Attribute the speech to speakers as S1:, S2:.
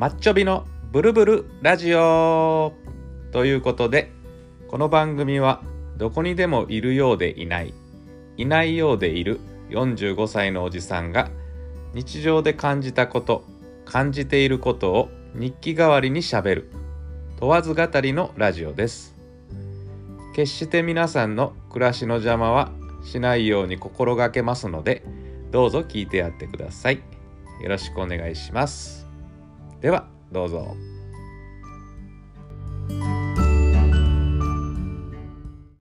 S1: マッチョビのブルブルラジオ。ということでこの番組はどこにでもいるようでいないいないようでいる45歳のおじさんが日常で感じたこと感じていることを日記代わりにしゃべる問わず語りのラジオです。決して皆さんの暮らしの邪魔はしないように心がけますのでどうぞ聞いてやってください。よろしくお願いします。ではどうぞ。